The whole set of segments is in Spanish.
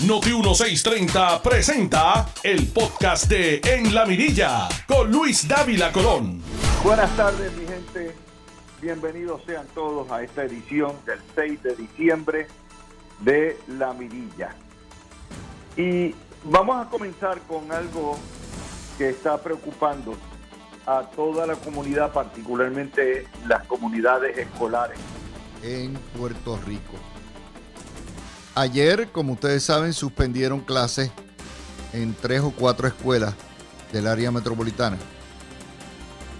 Noti 1630 presenta el podcast de En la Mirilla con Luis Dávila Colón. Buenas tardes, mi gente. Bienvenidos sean todos a esta edición del 6 de diciembre de La Mirilla. Y vamos a comenzar con algo que está preocupando a toda la comunidad, particularmente las comunidades escolares. En Puerto Rico. Ayer, como ustedes saben, suspendieron clases en tres o cuatro escuelas del área metropolitana.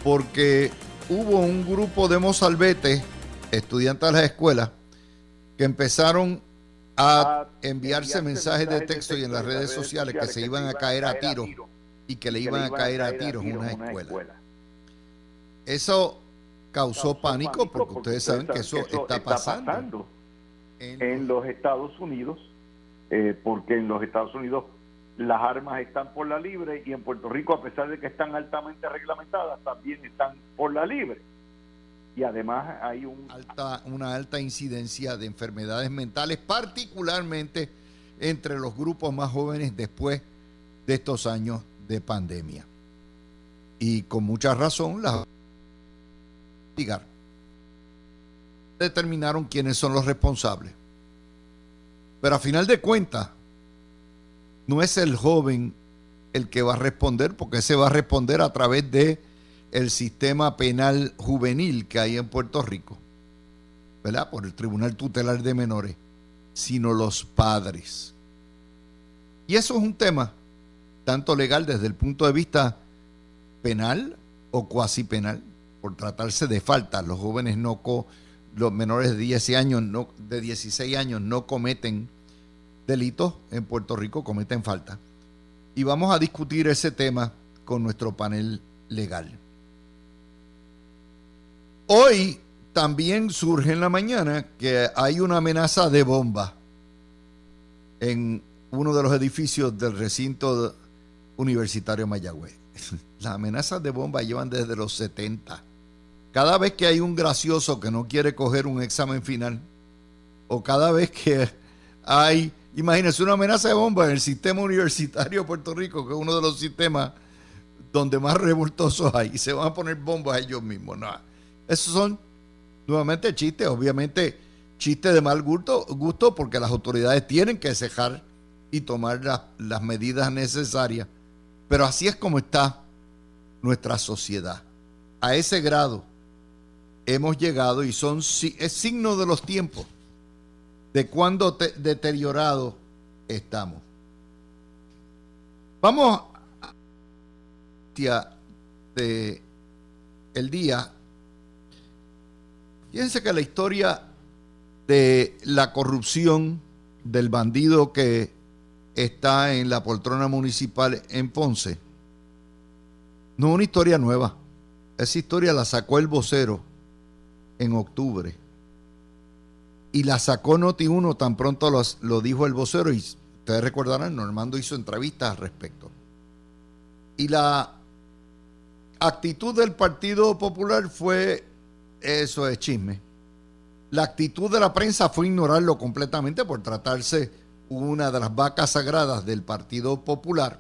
Porque hubo un grupo de mozalbetes, estudiantes de las escuelas, que empezaron a enviarse mensajes de texto y en las redes sociales que se iban a caer a tiros y que le iban a caer a tiros en una escuela. Eso causó pánico porque ustedes saben que eso está pasando en los Estados Unidos, eh, porque en los Estados Unidos las armas están por la libre y en Puerto Rico, a pesar de que están altamente reglamentadas, también están por la libre. Y además hay un... alta, una alta incidencia de enfermedades mentales, particularmente entre los grupos más jóvenes después de estos años de pandemia. Y con mucha razón, la determinaron quiénes son los responsables. Pero a final de cuentas, no es el joven el que va a responder, porque se va a responder a través de el sistema penal juvenil que hay en Puerto Rico, ¿verdad? Por el Tribunal Tutelar de Menores, sino los padres. Y eso es un tema tanto legal desde el punto de vista penal o cuasi penal, por tratarse de falta. Los jóvenes no, los menores de 10 años, no, de 16 años no cometen delitos en Puerto Rico, cometen falta. Y vamos a discutir ese tema con nuestro panel legal. Hoy también surge en la mañana que hay una amenaza de bomba en uno de los edificios del recinto universitario Mayagüez. Las amenazas de bomba llevan desde los 70 cada vez que hay un gracioso que no quiere coger un examen final, o cada vez que hay, imagínense, una amenaza de bomba en el sistema universitario de Puerto Rico, que es uno de los sistemas donde más revoltosos hay, y se van a poner bombas ellos mismos. No, esos son nuevamente chistes, obviamente chistes de mal gusto, gusto porque las autoridades tienen que cejar y tomar las medidas necesarias. Pero así es como está nuestra sociedad. A ese grado hemos llegado y son es signo de los tiempos, de cuándo deteriorado estamos. Vamos a de el día. Fíjense que la historia de la corrupción del bandido que está en la poltrona municipal en Ponce no es una historia nueva. Esa historia la sacó el vocero en octubre. Y la sacó Noti 1 tan pronto lo dijo el vocero y ustedes recordarán, Normando hizo entrevistas al respecto. Y la actitud del Partido Popular fue, eso es chisme. La actitud de la prensa fue ignorarlo completamente por tratarse una de las vacas sagradas del Partido Popular.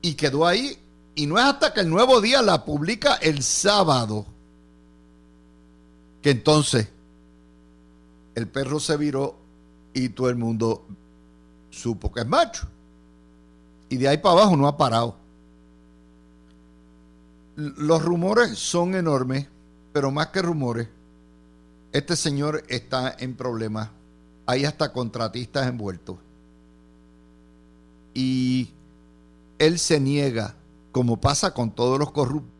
Y quedó ahí. Y no es hasta que el nuevo día la publica el sábado que entonces el perro se viró y todo el mundo supo que es macho. Y de ahí para abajo no ha parado. Los rumores son enormes, pero más que rumores, este señor está en problemas. Hay hasta contratistas envueltos. Y él se niega, como pasa con todos los corruptos.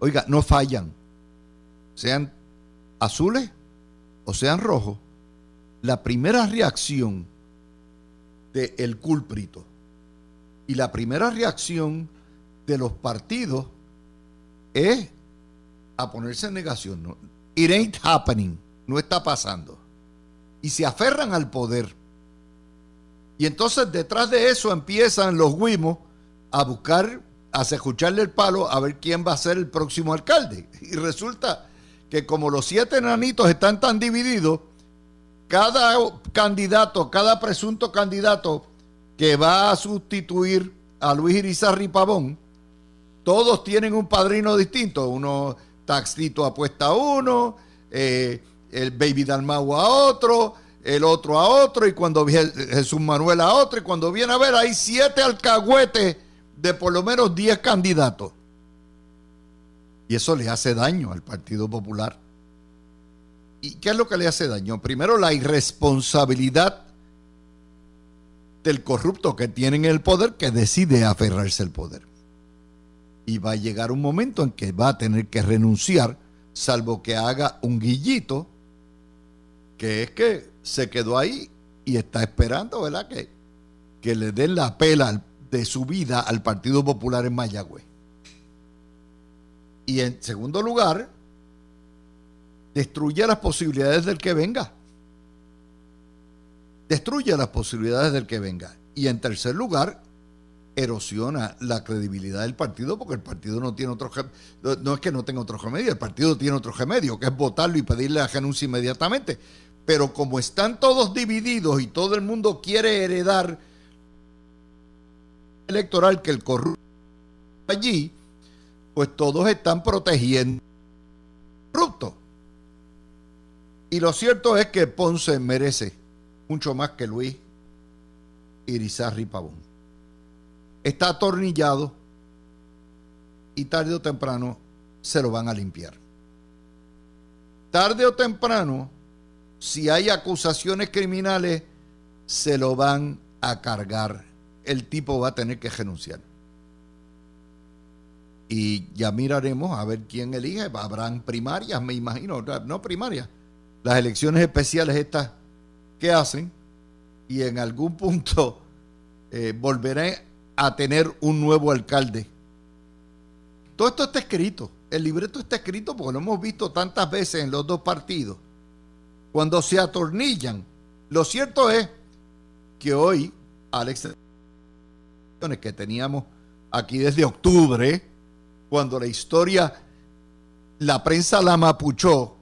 Oiga, no fallan sean azules o sean rojos, la primera reacción del el culprito y la primera reacción de los partidos es a ponerse en negación. No, it ain't happening, no está pasando. Y se aferran al poder. Y entonces detrás de eso empiezan los guimos a buscar, a escucharle el palo a ver quién va a ser el próximo alcalde. Y resulta que como los siete enanitos están tan divididos, cada candidato, cada presunto candidato que va a sustituir a Luis Irizarri Pavón, todos tienen un padrino distinto. Uno, Taxito apuesta a uno, eh, el Baby Dalmau a otro, el otro a otro, y cuando viene Jesús Manuel a otro, y cuando viene a ver, hay siete alcahuetes de por lo menos diez candidatos. Y eso le hace daño al Partido Popular. ¿Y qué es lo que le hace daño? Primero, la irresponsabilidad del corrupto que tiene en el poder que decide aferrarse al poder. Y va a llegar un momento en que va a tener que renunciar, salvo que haga un guillito, que es que se quedó ahí y está esperando, ¿verdad? Que, que le den la pela de su vida al Partido Popular en Mayagüez. Y en segundo lugar, destruye las posibilidades del que venga. Destruye las posibilidades del que venga. Y en tercer lugar, erosiona la credibilidad del partido porque el partido no tiene otro no es que no tenga otro remedio, el partido tiene otro remedio, que es votarlo y pedirle la renuncia inmediatamente. Pero como están todos divididos y todo el mundo quiere heredar electoral que el corrupto allí, pues todos están protegiendo corrupto. Y lo cierto es que Ponce merece mucho más que Luis Irizarri Pavón. Está atornillado y tarde o temprano se lo van a limpiar. Tarde o temprano, si hay acusaciones criminales, se lo van a cargar. El tipo va a tener que renunciar. Y ya miraremos a ver quién elige. Habrán primarias, me imagino. No primarias, las elecciones especiales estas que hacen y en algún punto eh, volveré a tener un nuevo alcalde. Todo esto está escrito, el libreto está escrito porque lo hemos visto tantas veces en los dos partidos. Cuando se atornillan, lo cierto es que hoy, Alex, que teníamos aquí desde octubre, cuando la historia, la prensa la mapuchó,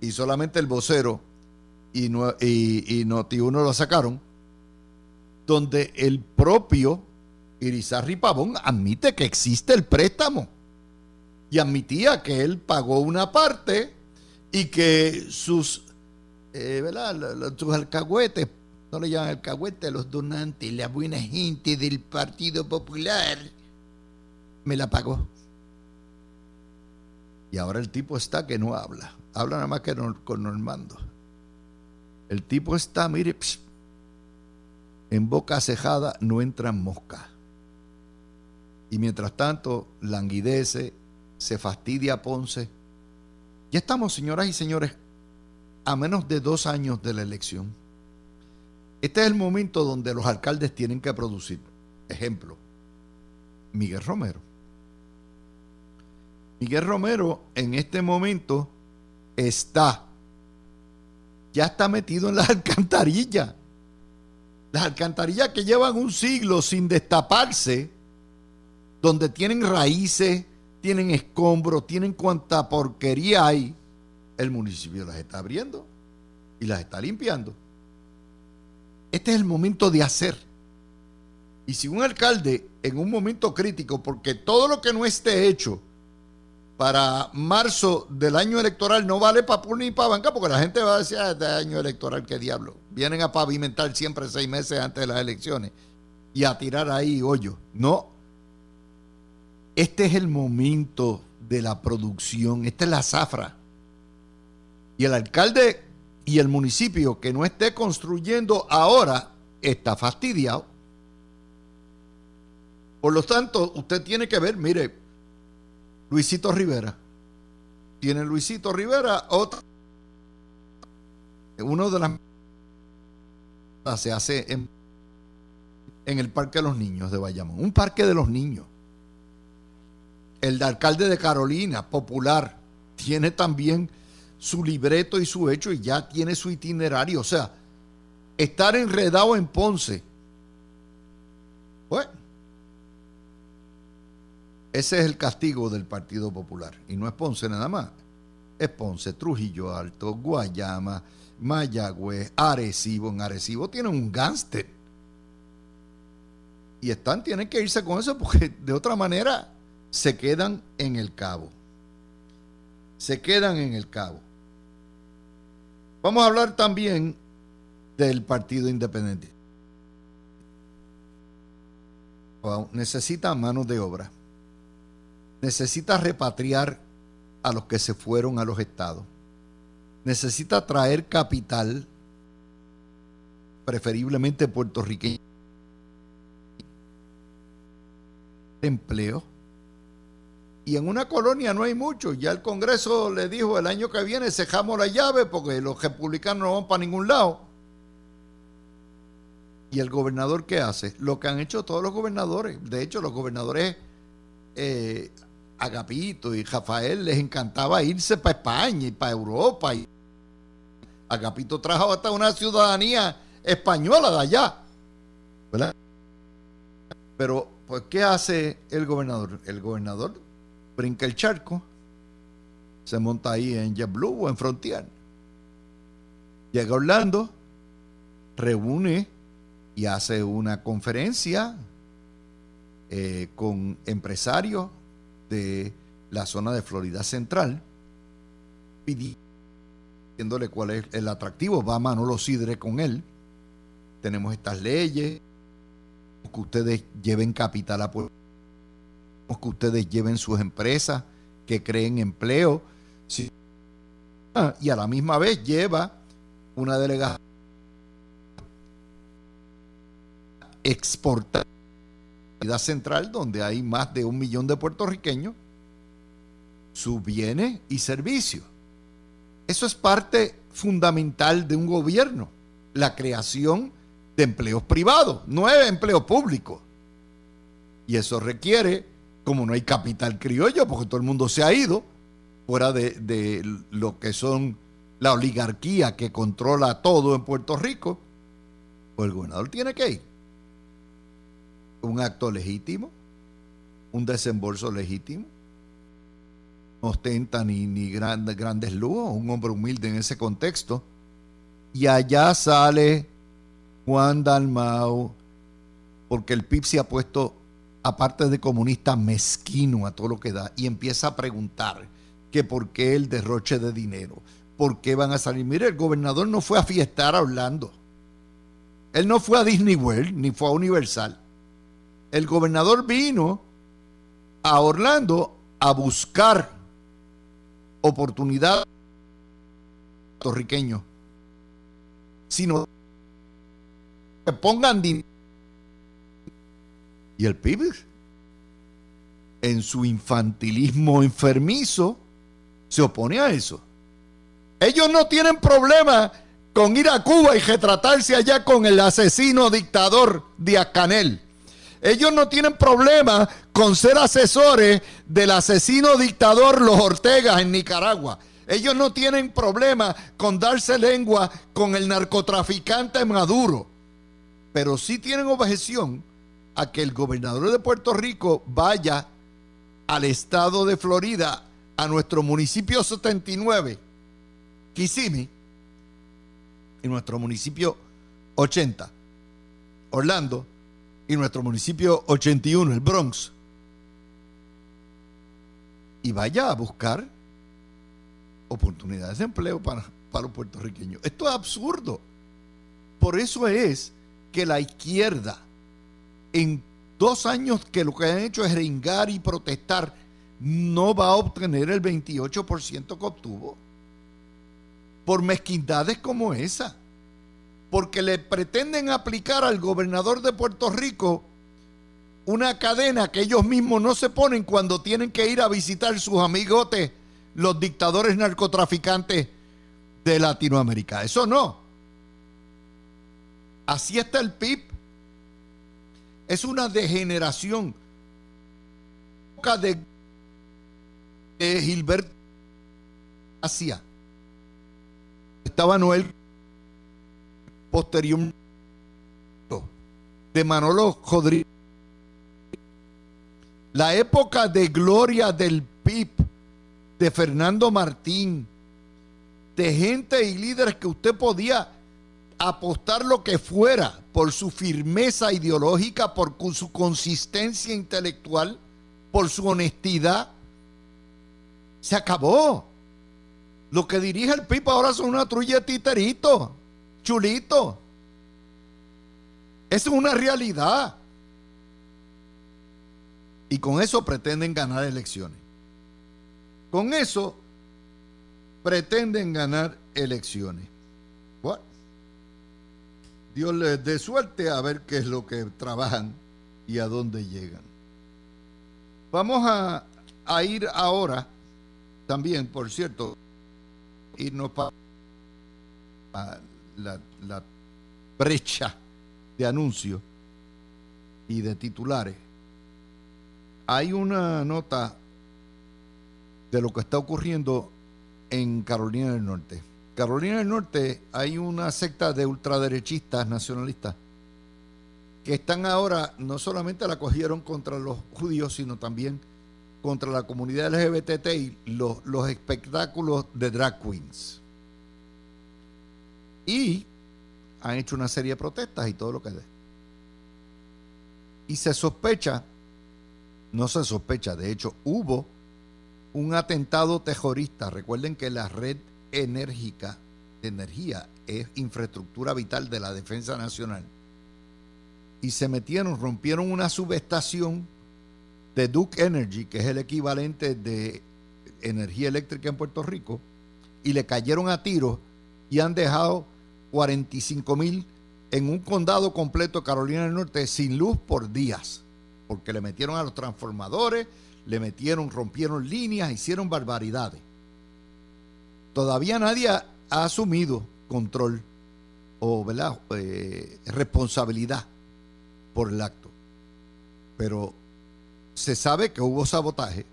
y solamente el vocero y, no, y, Noti1 lo sacaron, donde el propio Irizarri Pavón admite que existe el préstamo y admitía que él pagó una parte y que sus, eh, ¿verdad? sus alcahuetes, no le llaman alcahuetes, los donantes, la buena gente del Partido Popular, me la pagó. Y ahora el tipo está que no habla habla nada más que con Normando. El tipo está, mire, en boca cejada no entran moscas. Y mientras tanto, languidece, se fastidia Ponce. Ya estamos, señoras y señores, a menos de dos años de la elección. Este es el momento donde los alcaldes tienen que producir. Ejemplo, Miguel Romero. Miguel Romero en este momento está, ya está metido en las alcantarillas. Las alcantarillas que llevan un siglo sin destaparse, donde tienen raíces, tienen escombros, tienen cuanta porquería hay, el municipio las está abriendo y las está limpiando. Este es el momento de hacer. Y si un alcalde en un momento crítico, porque todo lo que no esté hecho para marzo del año electoral no vale para ni para banca, porque la gente va a decir, ah, este año electoral, qué diablo. Vienen a pavimentar siempre seis meses antes de las elecciones y a tirar ahí hoyo. No. Este es el momento de la producción, esta es la zafra. Y el alcalde y el municipio que no esté construyendo ahora está fastidiado. Por lo tanto, usted tiene que ver, mire, Luisito Rivera. Tiene Luisito Rivera otro. Uno de las se hace en, en el Parque de los Niños de Bayamón. Un parque de los niños. El de alcalde de Carolina, popular, tiene también su libreto y su hecho y ya tiene su itinerario. O sea, estar enredado en Ponce. Bueno, ese es el castigo del Partido Popular. Y no es Ponce nada más. Es Ponce, Trujillo Alto, Guayama, Mayagüez, Arecibo. En Arecibo tienen un gánster. Y están, tienen que irse con eso porque de otra manera se quedan en el cabo. Se quedan en el cabo. Vamos a hablar también del Partido Independiente. Necesita manos de obra. Necesita repatriar a los que se fueron a los estados. Necesita traer capital, preferiblemente puertorriqueño, empleo. Y en una colonia no hay mucho. Ya el Congreso le dijo el año que viene cejamos la llave porque los republicanos no van para ningún lado. ¿Y el gobernador qué hace? Lo que han hecho todos los gobernadores. De hecho, los gobernadores eh, Agapito y Rafael les encantaba irse para España y para Europa. Y Agapito trajo hasta una ciudadanía española de allá. ¿Verdad? Pero, pues, ¿qué hace el gobernador? El gobernador brinca el charco, se monta ahí en JetBlue o en Frontier. Llega a Orlando, reúne y hace una conferencia eh, con empresarios de la zona de Florida Central, pidiéndole cuál es el atractivo. Va Manolo Sidre con él. Tenemos estas leyes, que ustedes lleven capital a Puerto que ustedes lleven sus empresas, que creen empleo. Y a la misma vez lleva una delegación exportar central donde hay más de un millón de puertorriqueños sus bienes y servicios. Eso es parte fundamental de un gobierno, la creación de empleos privados, no es empleo público. Y eso requiere, como no hay capital criollo, porque todo el mundo se ha ido, fuera de, de lo que son la oligarquía que controla todo en Puerto Rico, pues el gobernador tiene que ir un acto legítimo, un desembolso legítimo. No ostenta ni, ni grandes, grandes lujos, un hombre humilde en ese contexto. Y allá sale Juan Dalmau, porque el PIB se ha puesto, aparte de comunista, mezquino a todo lo que da, y empieza a preguntar que por qué el derroche de dinero, por qué van a salir. Mire, el gobernador no fue a fiestar a Orlando. Él no fue a Disney World, ni fue a Universal el gobernador vino a Orlando a buscar oportunidad puertorriqueño, sino que pongan dinero. Y el PIB, en su infantilismo enfermizo, se opone a eso. Ellos no tienen problema con ir a Cuba y retratarse allá con el asesino dictador Díaz Canel. Ellos no tienen problema con ser asesores del asesino dictador Los Ortegas en Nicaragua. Ellos no tienen problema con darse lengua con el narcotraficante Maduro. Pero sí tienen objeción a que el gobernador de Puerto Rico vaya al estado de Florida, a nuestro municipio 79, Kissimmee, y nuestro municipio 80, Orlando, y nuestro municipio 81, el Bronx, y vaya a buscar oportunidades de empleo para, para los puertorriqueños. Esto es absurdo. Por eso es que la izquierda, en dos años que lo que han hecho es ringar y protestar, no va a obtener el 28% que obtuvo. Por mezquindades como esa porque le pretenden aplicar al gobernador de Puerto Rico una cadena que ellos mismos no se ponen cuando tienen que ir a visitar sus amigotes, los dictadores narcotraficantes de Latinoamérica. Eso no. Así está el PIB. Es una degeneración. De, de Gilberto. Estaba Noel posterior de Manolo Rodríguez. La época de gloria del PIB de Fernando Martín de gente y líderes que usted podía apostar lo que fuera por su firmeza ideológica, por su consistencia intelectual, por su honestidad. Se acabó. Lo que dirige el PIB ahora son una trulla de titerito, chulito. Es una realidad. Y con eso pretenden ganar elecciones. Con eso pretenden ganar elecciones. Dios les dé suerte a ver qué es lo que trabajan y a dónde llegan. Vamos a, ir ahora también, por cierto, irnos para la, la brecha de anuncios y de titulares. Hay una nota de lo que está ocurriendo en Carolina del Norte. Carolina del Norte hay una secta de ultraderechistas nacionalistas que están ahora, no solamente la cogieron contra los judíos, sino también contra la comunidad LGBT y los, los espectáculos de drag queens. Y han hecho una serie de protestas y todo lo que es. Y se sospecha, no se sospecha, de hecho hubo un atentado terrorista. Recuerden que la red enérgica de energía es infraestructura vital de la defensa nacional. Y se metieron, rompieron una subestación de Duke Energy, que es el equivalente de energía eléctrica en Puerto Rico, y le cayeron a tiros y han dejado 45 mil en un condado completo de Carolina del Norte sin luz por días, porque le metieron a los transformadores, le metieron, rompieron líneas, hicieron barbaridades. Todavía nadie ha, asumido control o eh, responsabilidad por el acto. Pero se sabe que hubo sabotaje,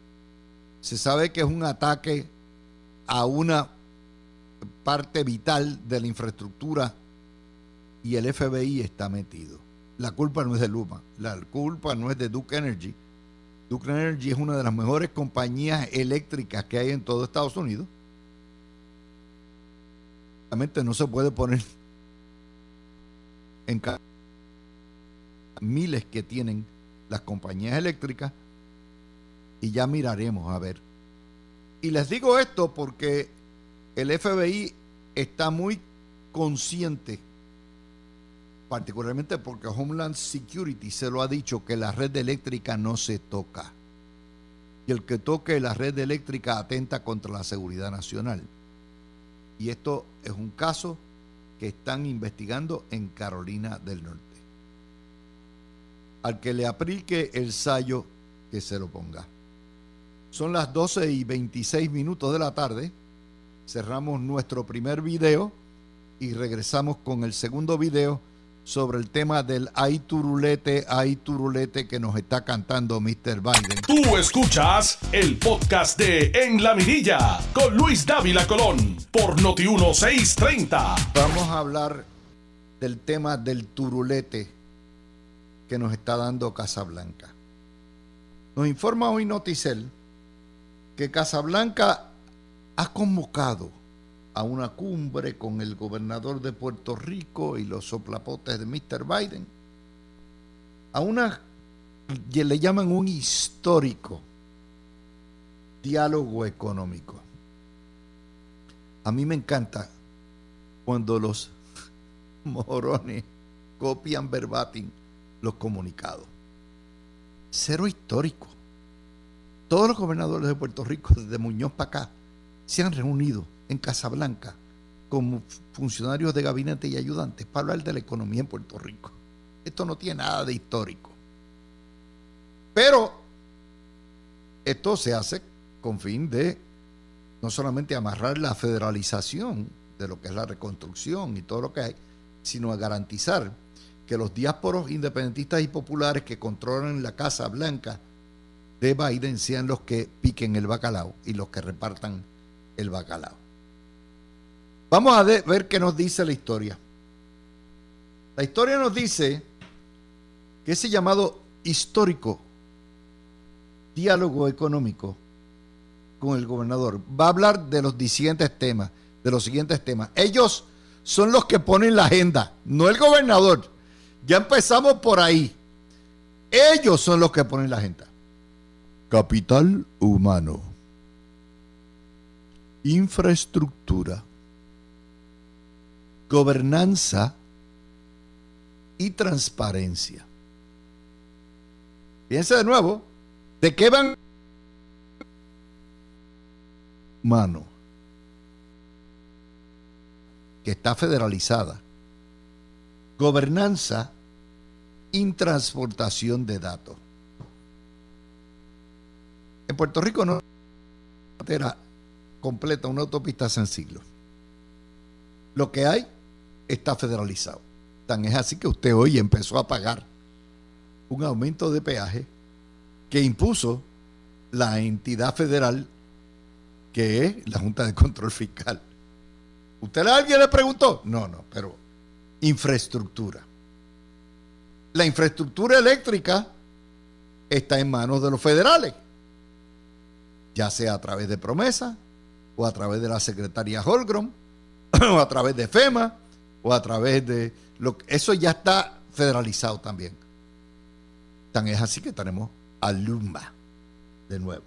se sabe que es un ataque a una parte vital de la infraestructura y el FBI está metido. La culpa no es de Luma, la culpa no es de Duke Energy. Duke Energy es una de las mejores compañías eléctricas que hay en todo Estados Unidos. Realmente no se puede poner en miles que tienen las compañías eléctricas y ya miraremos a ver. Y les digo esto porque el FBI está muy consciente, particularmente porque Homeland Security se lo ha dicho, que la red eléctrica no se toca. Y el que toque la red eléctrica atenta contra la seguridad nacional. Y esto es un caso que están investigando en Carolina del Norte. Al que le aplique el sallo, que se lo ponga. Son las 12 y 26 minutos de la tarde cerramos nuestro primer video y regresamos con el segundo video sobre el tema del ay turulete, ay turulete que nos está cantando Mr. Biden. Tú escuchas el podcast de En la Mirilla con Luis Dávila Colón por Noti 1630. Vamos a hablar del tema del turulete que nos está dando Casablanca. Nos informa hoy Noticel que Casablanca ha convocado a una cumbre con el gobernador de Puerto Rico y los soplapotes de Mr. Biden, a una le llaman un histórico diálogo económico. A mí me encanta cuando los morones copian verbatim los comunicados. Cero histórico. Todos los gobernadores de Puerto Rico, desde Muñoz para acá, se han reunido en Casablanca como funcionarios de gabinete y ayudantes para hablar de la economía en Puerto Rico. Esto no tiene nada de histórico. Pero esto se hace con fin de no solamente amarrar la federalización de lo que es la reconstrucción y todo lo que hay, sino a garantizar que los diásporos independentistas y populares que controlan la Casa Blanca de Biden sean los que piquen el bacalao y los que repartan el bacalao. Vamos a ver qué nos dice la historia. La historia nos dice que ese llamado histórico diálogo económico con el gobernador va a hablar de los siguientes temas, de los siguientes temas. Ellos son los que ponen la agenda, no el gobernador. Ya empezamos por ahí. Ellos son los que ponen la agenda. Capital humano. Infraestructura. Gobernanza y transparencia. Fíjense de nuevo, ¿de qué van? Humano. Que está federalizada. Gobernanza intransportación de datos. En Puerto Rico no era completa una autopista en siglos. Lo que hay está federalizado. Tan es así que usted hoy empezó a pagar un aumento de peaje que impuso la entidad federal que es la Junta de Control Fiscal. ¿Usted a alguien le preguntó? No, no, pero infraestructura la infraestructura eléctrica está en manos de los federales, ya sea a través de promesa, o a través de la Secretaría Holgrom, o a través de FEMA, o a través de... Lo, eso ya está federalizado también. Tan es así que tenemos a Lumba de nuevo.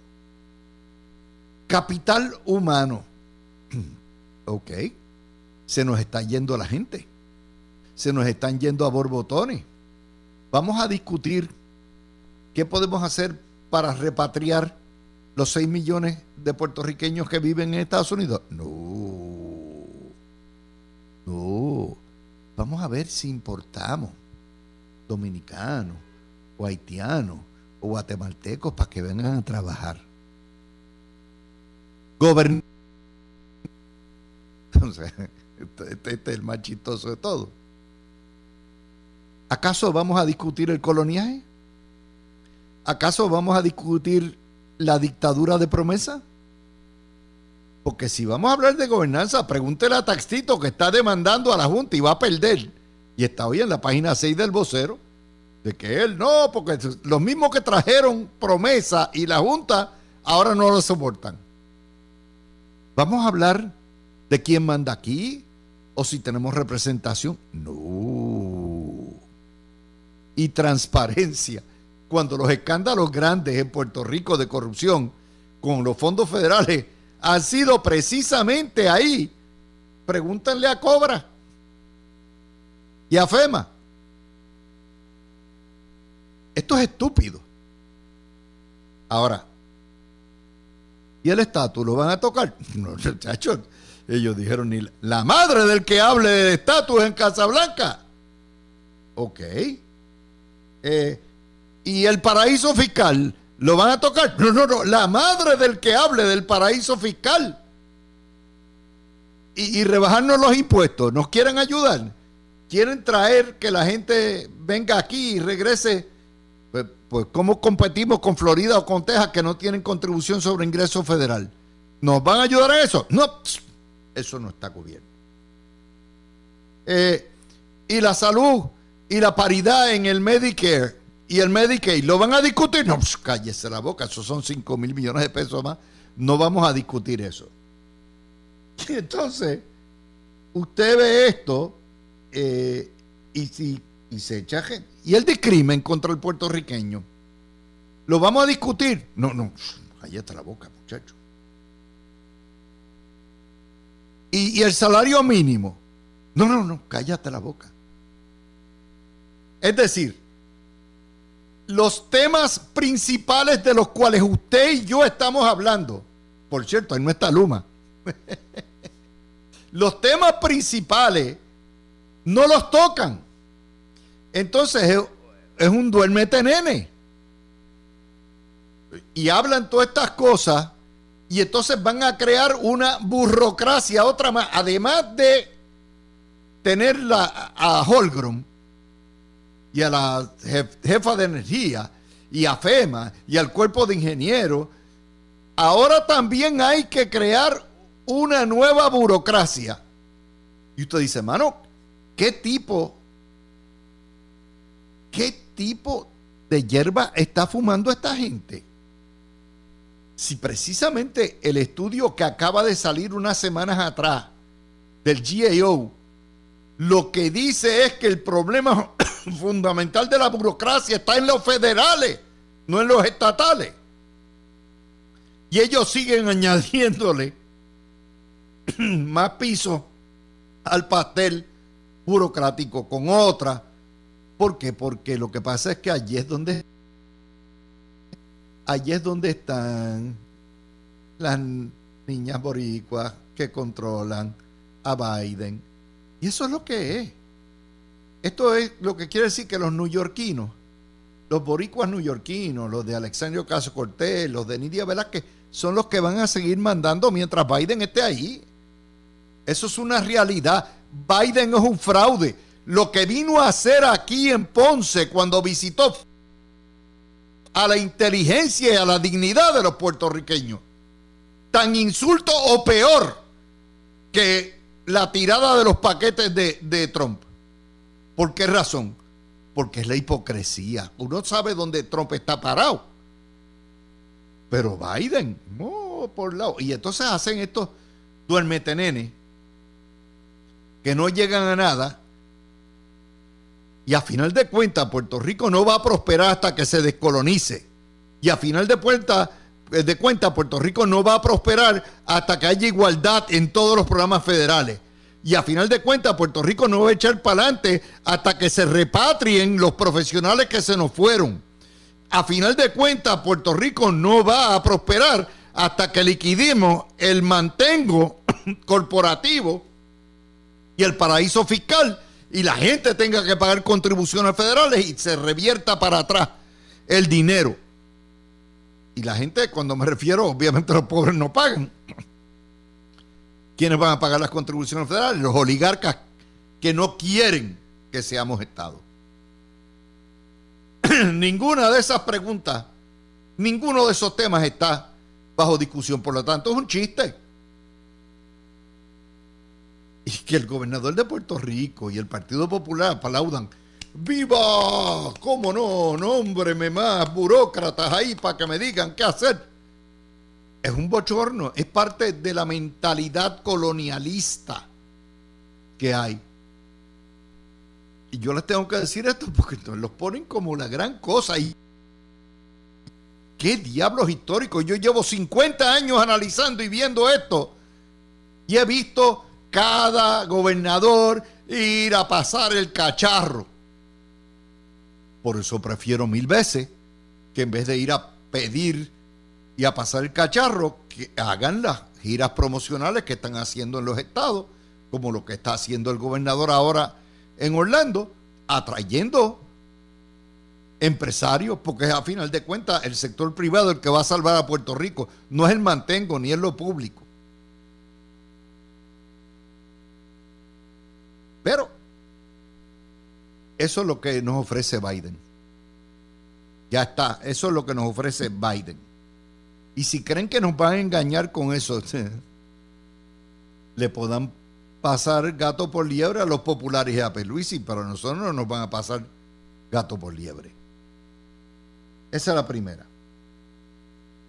Capital humano. ok. Se nos está yendo la gente. Se nos están yendo a borbotones. Vamos a discutir qué podemos hacer para repatriar los 6 millones de puertorriqueños que viven en Estados Unidos. No. No. Vamos a ver si importamos dominicanos haitianos o guatemaltecos para que vengan a trabajar. Gobern Entonces, este, este es el más chistoso de todo ¿Acaso vamos a discutir el coloniaje? ¿Acaso vamos a discutir la dictadura de promesa? Porque si vamos a hablar de gobernanza, pregúntele a Taxito que está demandando a la Junta y va a perder. Y está hoy en la página 6 del vocero, de que él no, porque los mismos que trajeron promesa y la Junta ahora no lo soportan. ¿Vamos a hablar de quién manda aquí? ¿O si tenemos representación? No y transparencia. Cuando los escándalos grandes en Puerto Rico de corrupción con los fondos federales han sido precisamente ahí. Pregúntenle a Cobra y a FEMA. Esto es estúpido. Ahora, ¿y el estatus lo van a tocar? No, muchachos, ellos dijeron ni la madre del que hable de estatus en Casablanca. Ok. Eh, y el paraíso fiscal, ¿lo van a tocar? No, no, no, la madre del que hable del paraíso fiscal. Y, rebajarnos los impuestos, ¿nos quieren ayudar? ¿Quieren traer que la gente venga aquí y regrese? Pues, pues ¿cómo competimos con Florida o con Texas que no tienen contribución sobre ingreso federal? ¿Nos van a ayudar a eso? No, eso no está cubierto. Eh, y la salud y la paridad en el Medicare y el Medicaid, ¿lo van a discutir? No, pues, cállese la boca, esos son 5 mil millones de pesos más. No vamos a discutir eso. Y entonces, usted ve esto eh, y, se echa gente. Y el discrimen contra el puertorriqueño, ¿lo vamos a discutir? No, no, cállate la boca, muchacho. Y el salario mínimo. No, no, no, cállate la boca. Es decir, los temas principales de los cuales usted y yo estamos hablando, por cierto, ahí no está Luma, los temas principales no los tocan. Entonces es, un duermete nene. Y hablan todas estas cosas y entonces van a crear una burocracia, otra más, además de tener a Holgrom y a la jefa de energía y a FEMA y al cuerpo de ingenieros, ahora también hay que crear una nueva burocracia. Y usted dice, mano, ¿qué tipo, qué tipo de hierba está fumando esta gente? Si precisamente el estudio que acaba de salir unas semanas atrás del GAO lo que dice es que el problema fundamental de la burocracia está en los federales, no en los estatales. Y ellos siguen añadiéndole más piso al pastel burocrático con otra. ¿Por qué? Porque lo que pasa es que allí es donde allí es donde están las niñas boricuas que controlan a Biden. Y eso es lo que es. Esto es lo que quiere decir que los neoyorquinos, los boricuas neoyorquinos, los de Alexandria Caso Cortés, los de Nidia Velázquez, son los que van a seguir mandando mientras Biden esté ahí. Eso es una realidad. Biden es un fraude. Lo que vino a hacer aquí en Ponce cuando visitó a la inteligencia y a la dignidad de los puertorriqueños. Tan insulto o peor que la tirada de los paquetes de Trump. ¿Por qué razón? Porque es la hipocresía. Uno sabe dónde Trump está parado. Pero Biden, no, por lado. Y entonces hacen estos duermetenene que no llegan a nada. Y a final de cuentas, Puerto Rico no va a prosperar hasta que se descolonice. Y a final de cuentas, de cuenta, Puerto Rico no va a prosperar hasta que haya igualdad en todos los programas federales. Y a final de cuentas, Puerto Rico no va a echar para adelante hasta que se repatrien los profesionales que se nos fueron. A final de cuentas, Puerto Rico no va a prosperar hasta que liquidemos el mantengo corporativo y el paraíso fiscal y la gente tenga que pagar contribuciones federales y se revierta para atrás el dinero. Y la gente, cuando me refiero, obviamente los pobres no pagan. ¿Quiénes van a pagar las contribuciones federales? Los oligarcas que no quieren que seamos Estado. Ninguna de esas preguntas, ninguno de esos temas está bajo discusión. Por lo tanto, es un chiste. Y que el gobernador de Puerto Rico y el Partido Popular aplaudan. ¡Viva! ¿Cómo no? Nómbreme más burócratas ahí para que me digan qué hacer. Es un bochorno, es parte de la mentalidad colonialista que hay. Y yo les tengo que decir esto porque los ponen como la gran cosa. Y qué diablos históricos. Yo llevo 50 años analizando y viendo esto. Y he visto cada gobernador ir a pasar el cacharro. Por eso prefiero mil veces que en vez de ir a pedir y a pasar el cacharro, que hagan las giras promocionales que están haciendo en los estados, como lo que está haciendo el gobernador ahora en Orlando, atrayendo empresarios, porque a final de cuentas el sector privado el que va a salvar a Puerto Rico, no es el mantengo ni es lo público. Pero eso es lo que nos ofrece Biden. Ya está, eso es lo que nos ofrece Biden. Y si creen que nos van a engañar con eso, le puedan pasar gato por liebre a los populares y a Peluisi, pero a nosotros no nos van a pasar gato por liebre. Esa es la primera.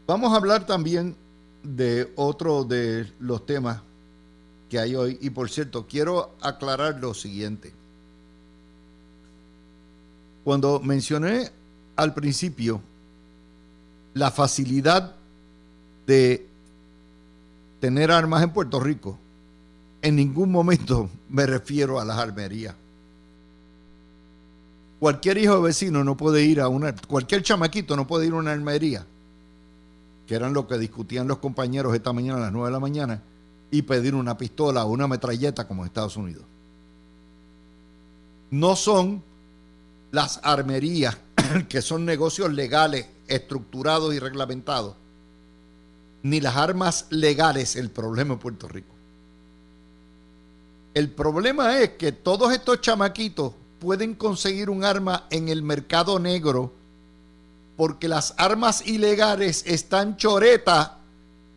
Vamos a hablar también de otro de los temas que hay hoy. Y por cierto, quiero aclarar lo siguiente. Cuando mencioné al principio la facilidad de tener armas en Puerto Rico, en ningún momento me refiero a las armerías. Cualquier hijo de vecino no puede ir a una, cualquier chamaquito no puede ir a una armería, que eran lo que discutían los compañeros esta mañana a las 9 de la mañana, y pedir una pistola o una metralleta como en Estados Unidos. No son las armerías, que son negocios legales, estructurados y reglamentados, ni las armas legales el problema en Puerto Rico. El problema es que todos estos chamaquitos pueden conseguir un arma en el mercado negro porque las armas ilegales están choretas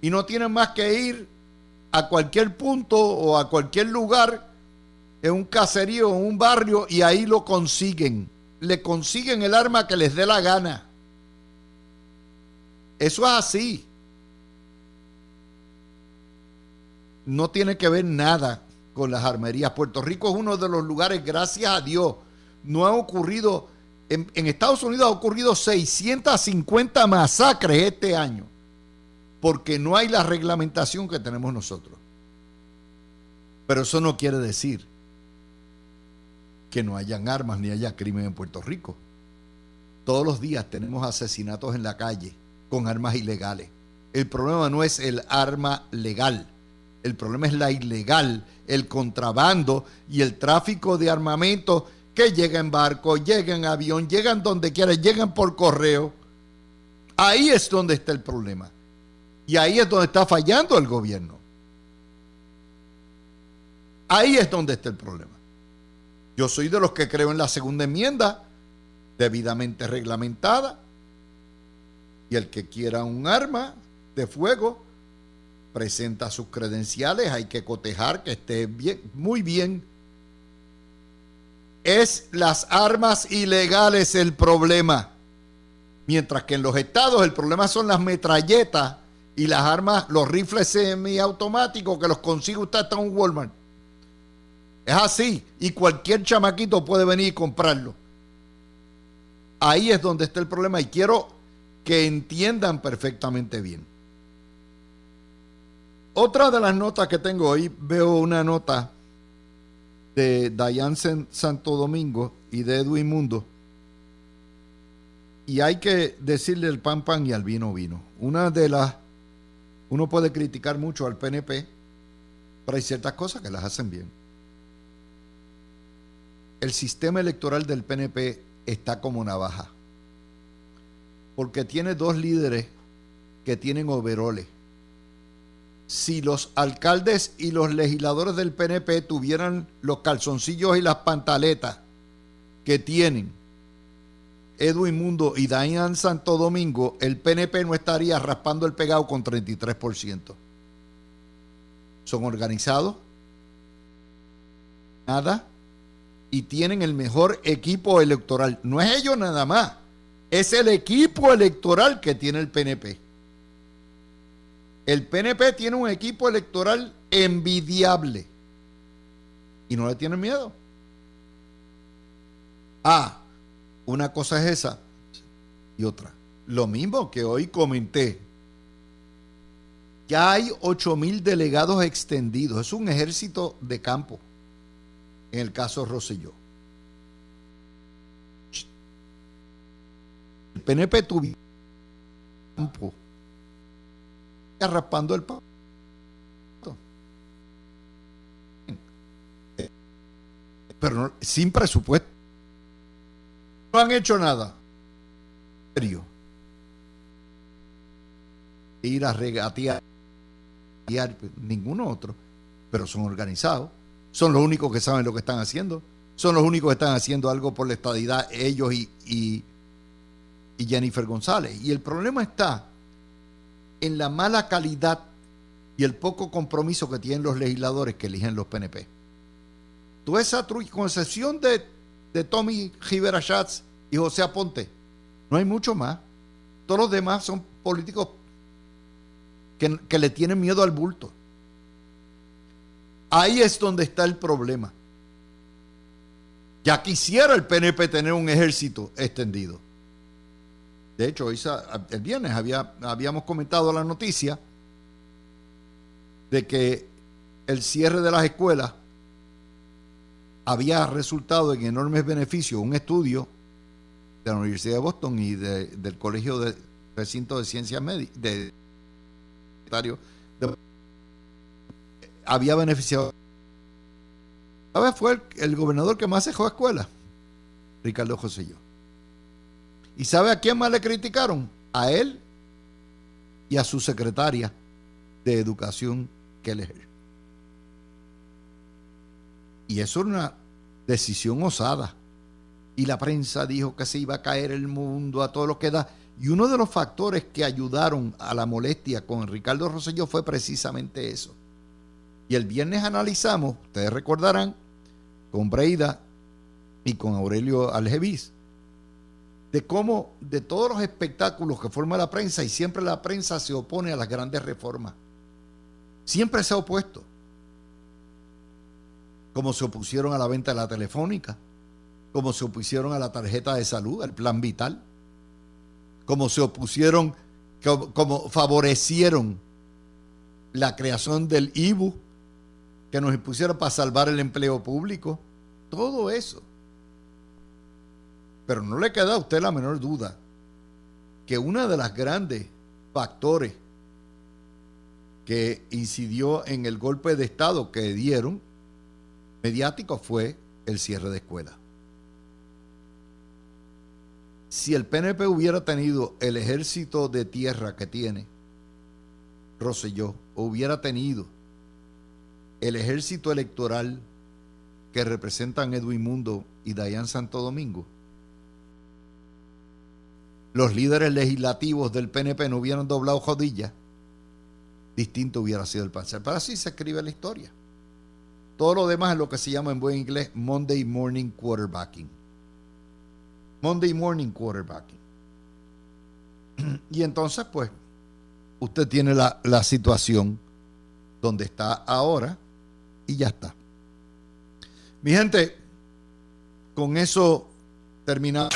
y no tienen más que ir a cualquier punto o a cualquier lugar en un caserío, en un barrio y ahí lo consiguen. Le consiguen el arma que les dé la gana. Eso es así. No tiene que ver nada con las armerías. Puerto Rico es uno de los lugares, gracias a Dios, no ha ocurrido, en, Estados Unidos ha ocurrido 650 masacres este año, porque no hay la reglamentación que tenemos nosotros. Pero eso no quiere decir que no hayan armas ni haya crimen en Puerto Rico. Todos los días tenemos asesinatos en la calle con armas ilegales. El problema no es el arma legal, el problema es la ilegal, el contrabando y el tráfico de armamento que llega en barco, llega en avión, llegan donde quiera, llegan por correo. Ahí es donde está el problema. Y ahí es donde está fallando el gobierno. Ahí es donde está el problema. Yo soy de los que creo en la segunda enmienda, debidamente reglamentada. Y el que quiera un arma de fuego presenta sus credenciales, hay que cotejar que esté bien, muy bien. Es las armas ilegales el problema. Mientras que en los estados el problema son las metralletas y las armas, los rifles semiautomáticos que los consigue usted hasta un Walmart. Es así. Y cualquier chamaquito puede venir y comprarlo. Ahí es donde está el problema y quiero que entiendan perfectamente bien. Otra de las notas que tengo hoy, veo una nota de Dayan Santo Domingo y de Edwin Mundo. Y hay que decirle el pan pan y al vino vino. Una de las, uno puede criticar mucho al PNP, pero hay ciertas cosas que las hacen bien el sistema electoral del PNP está como navaja. Porque tiene dos líderes que tienen overoles. Si los alcaldes y los legisladores del PNP tuvieran los calzoncillos y las pantaletas que tienen Edwin Mundo y Dayan Santo Domingo, el PNP no estaría raspando el pegado con 33%. Son organizados. Nada y tienen el mejor equipo electoral. No es ellos nada más, es el equipo electoral que tiene el PNP. El PNP tiene un equipo electoral envidiable y no le tienen miedo. Ah, una cosa es esa y otra. Lo mismo que hoy comenté. Ya hay 8 mil delegados extendidos. Es un ejército de campo en el caso Rosselló. El PNP tuvo campo raspando el pato. Pero sin presupuesto. No han hecho nada. Serio. Ir a regatear. Ninguno otro. Pero son organizados son los únicos que saben lo que están haciendo. Son los únicos que están haciendo algo por la estadidad, ellos y, y, Jennifer González. Y el problema está en la mala calidad y el poco compromiso que tienen los legisladores que eligen los PNP. Tú esa con de, de Tommy Rivera Schatz y José Aponte, no hay mucho más. Todos los demás son políticos que, que le tienen miedo al bulto. Ahí es donde está el problema. Ya quisiera el PNP tener un ejército extendido. De hecho, el viernes había, habíamos comentado la noticia de que el cierre de las escuelas había resultado en enormes beneficios. Un estudio de la Universidad de Boston y del Colegio de Recinto de Ciencias Médicas, de, había beneficiado. ¿Sabes? Fue el, gobernador que más dejó escuela, Ricardo José yo. ¿Y sabe a quién más le criticaron? A él y a su secretaria de Educación, Keller. Y eso era una decisión osada. Y la prensa dijo que se iba a caer el mundo a todo lo que da. Y uno de los factores que ayudaron a la molestia con Ricardo Rosselló fue precisamente eso. Y el viernes analizamos, ustedes recordarán, con Breida y con Aurelio Algevis, de cómo de todos los espectáculos que forma la prensa, y siempre la prensa se opone a las grandes reformas. Siempre se ha opuesto. como se opusieron a la venta de la telefónica, como se opusieron a la tarjeta de salud, al plan vital, como se opusieron, como, favorecieron la creación del IBU, que nos impusieron para salvar el empleo público, todo eso. Pero no le queda a usted la menor duda que una de las grandes factores que incidió en el golpe de Estado que dieron mediático fue el cierre de escuelas. Si el PNP hubiera tenido el ejército de tierra que tiene Roselló, hubiera tenido el ejército electoral que representan Edwin Mundo y Dayan Santo Domingo, los líderes legislativos del PNP no hubieran doblado jodillas, distinto hubiera sido el pasar. Pero así se escribe la historia. Todo lo demás es lo que se llama en buen inglés Monday Morning Quarterbacking. Monday Morning Quarterbacking. Y entonces, pues, usted tiene la, la situación donde está ahora y ya está. Mi gente, con eso terminamos.